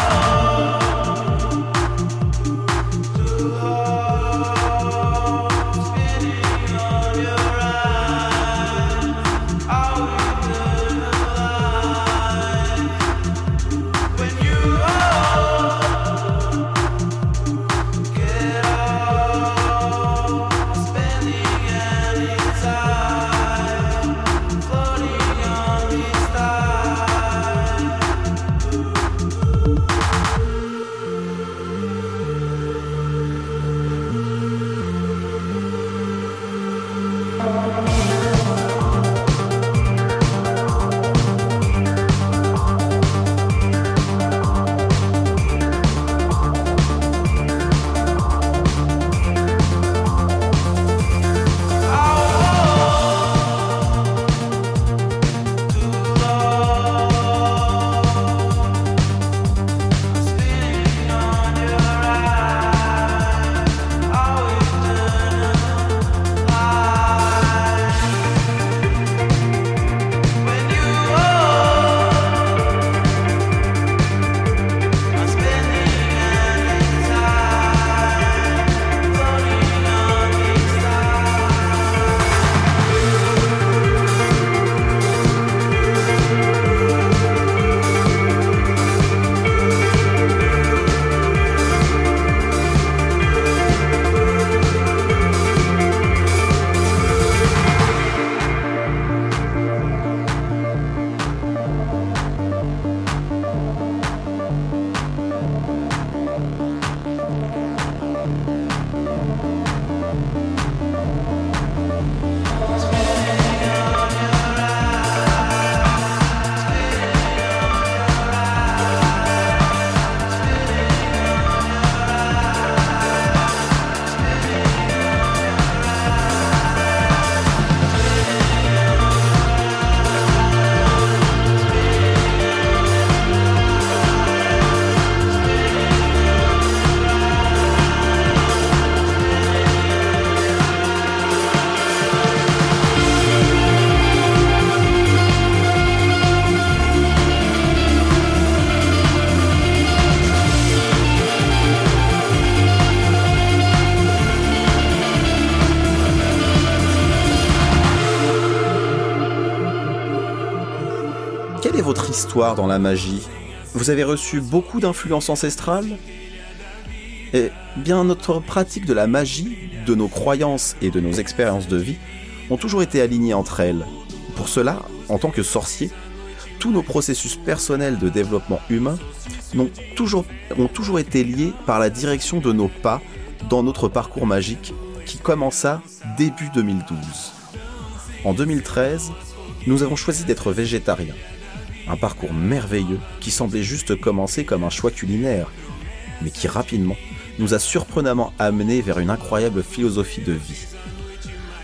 dans la magie Vous avez reçu beaucoup d'influences ancestrales Eh bien, notre pratique de la magie, de nos croyances et de nos expériences de vie ont toujours été alignées entre elles. Pour cela, en tant que sorcier, tous nos processus personnels de développement humain ont toujours, ont toujours été liés par la direction de nos pas dans notre parcours magique qui commença début 2012. En 2013, nous avons choisi d'être végétariens. Un parcours merveilleux qui semblait juste commencer comme un choix culinaire, mais qui rapidement nous a surprenamment amenés vers une incroyable philosophie de vie.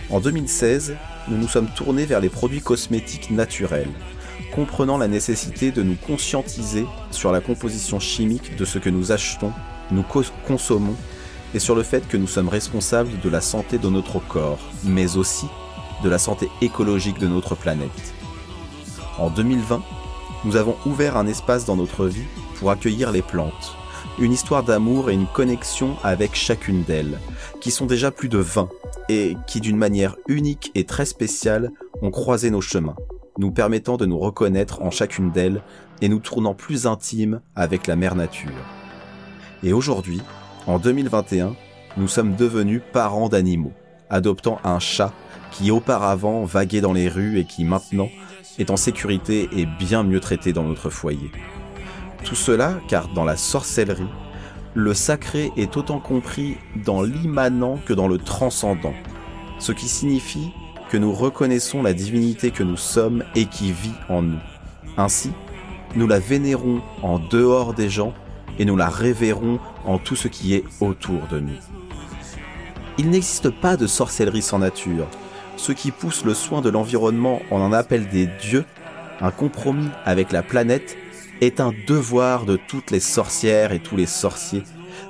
En 2016, nous nous sommes tournés vers les produits cosmétiques naturels, comprenant la nécessité de nous conscientiser sur la composition chimique de ce que nous achetons, nous consommons, et sur le fait que nous sommes responsables de la santé de notre corps, mais aussi de la santé écologique de notre planète. En 2020, nous avons ouvert un espace dans notre vie pour accueillir les plantes, une histoire d'amour et une connexion avec chacune d'elles, qui sont déjà plus de 20 et qui d'une manière unique et très spéciale ont croisé nos chemins, nous permettant de nous reconnaître en chacune d'elles et nous tournant plus intimes avec la mère nature. Et aujourd'hui, en 2021, nous sommes devenus parents d'animaux, adoptant un chat qui auparavant vaguait dans les rues et qui maintenant est en sécurité et bien mieux traité dans notre foyer. Tout cela car dans la sorcellerie, le sacré est autant compris dans l'immanent que dans le transcendant, ce qui signifie que nous reconnaissons la divinité que nous sommes et qui vit en nous. Ainsi, nous la vénérons en dehors des gens et nous la révérons en tout ce qui est autour de nous. Il n'existe pas de sorcellerie sans nature. Ceux qui poussent le soin de l'environnement en en appellent des dieux, un compromis avec la planète, est un devoir de toutes les sorcières et tous les sorciers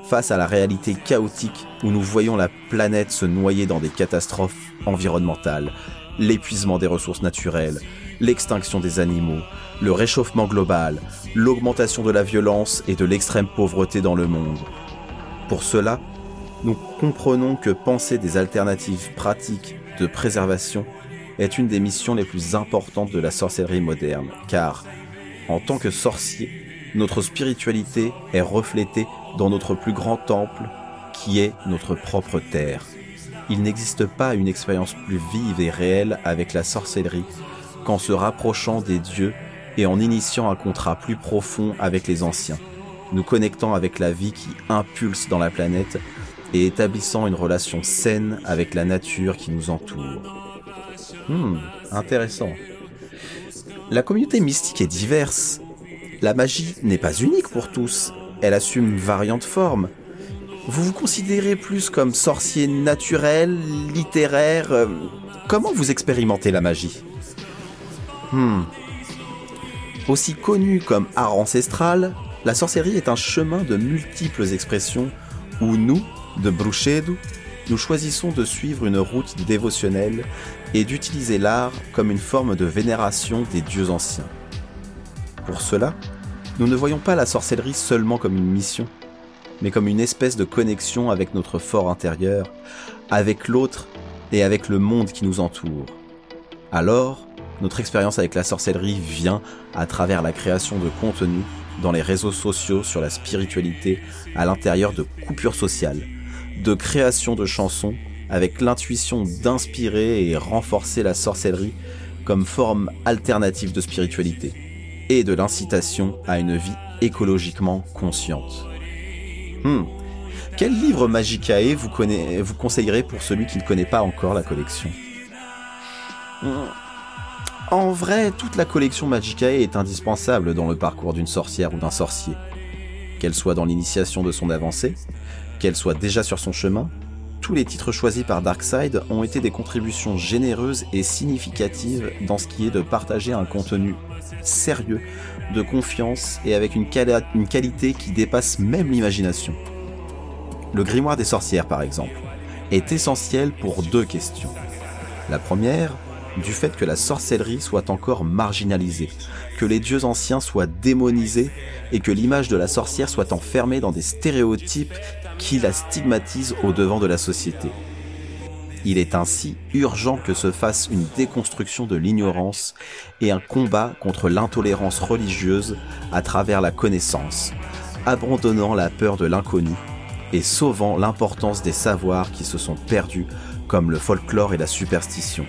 face à la réalité chaotique où nous voyons la planète se noyer dans des catastrophes environnementales, l'épuisement des ressources naturelles, l'extinction des animaux, le réchauffement global, l'augmentation de la violence et de l'extrême pauvreté dans le monde. Pour cela, nous comprenons que penser des alternatives pratiques de préservation est une des missions les plus importantes de la sorcellerie moderne, car, en tant que sorcier, notre spiritualité est reflétée dans notre plus grand temple, qui est notre propre terre. Il n'existe pas une expérience plus vive et réelle avec la sorcellerie qu'en se rapprochant des dieux et en initiant un contrat plus profond avec les anciens, nous connectant avec la vie qui impulse dans la planète et établissant une relation saine avec la nature qui nous entoure. Hmm, intéressant. La communauté mystique est diverse. La magie n'est pas unique pour tous. Elle assume variantes formes. Vous vous considérez plus comme sorcier naturel, littéraire euh, Comment vous expérimentez la magie? Hmm. Aussi connue comme art ancestral, la sorcellerie est un chemin de multiples expressions où nous, de Bruxedo, nous choisissons de suivre une route dévotionnelle et d'utiliser l'art comme une forme de vénération des dieux anciens. Pour cela, nous ne voyons pas la sorcellerie seulement comme une mission, mais comme une espèce de connexion avec notre fort intérieur, avec l'autre et avec le monde qui nous entoure. Alors, notre expérience avec la sorcellerie vient à travers la création de contenu dans les réseaux sociaux sur la spiritualité à l'intérieur de coupures sociales, de création de chansons avec l'intuition d'inspirer et renforcer la sorcellerie comme forme alternative de spiritualité et de l'incitation à une vie écologiquement consciente. Hmm. Quel livre Magicae vous, conseillerez pour celui qui ne connaît pas encore la collection? Hmm. En vrai, toute la collection Magicae est indispensable dans le parcours d'une sorcière ou d'un sorcier. Qu'elle soit dans l'initiation de son avancée, qu'elle soit déjà sur son chemin, tous les titres choisis par Darkseid ont été des contributions généreuses et significatives dans ce qui est de partager un contenu sérieux, de confiance et avec une, une qualité qui dépasse même l'imagination. Le grimoire des sorcières, par exemple, est essentiel pour deux questions. La première, du fait que la sorcellerie soit encore marginalisée, que les dieux anciens soient démonisés et que l'image de la sorcière soit enfermée dans des stéréotypes qui la stigmatisent au devant de la société. Il est ainsi urgent que se fasse une déconstruction de l'ignorance et un combat contre l'intolérance religieuse à travers la connaissance, abandonnant la peur de l'inconnu et sauvant l'importance des savoirs qui se sont perdus comme le folklore et la superstition.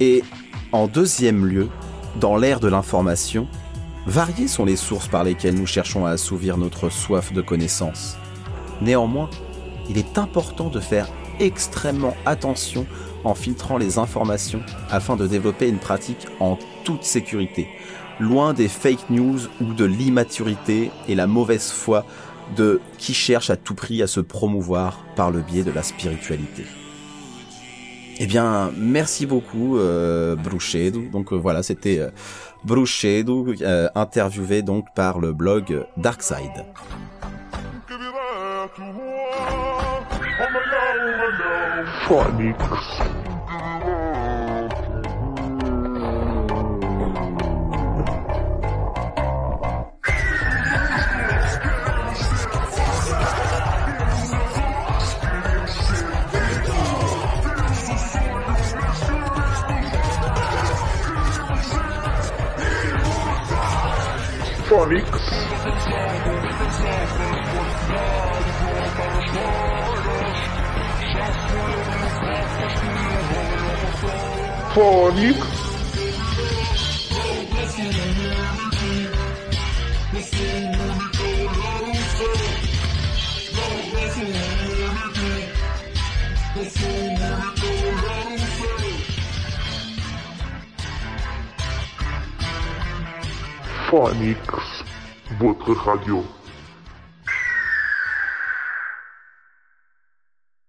Et en deuxième lieu, dans l'ère de l'information, variées sont les sources par lesquelles nous cherchons à assouvir notre soif de connaissance. Néanmoins, il est important de faire extrêmement attention en filtrant les informations afin de développer une pratique en toute sécurité, loin des fake news ou de l'immaturité et la mauvaise foi de qui cherche à tout prix à se promouvoir par le biais de la spiritualité. Eh bien, merci beaucoup, euh. Donc euh, voilà, c'était euh, Bruchedo, euh, interviewé donc par le blog Darkside. Phonics, votre radio.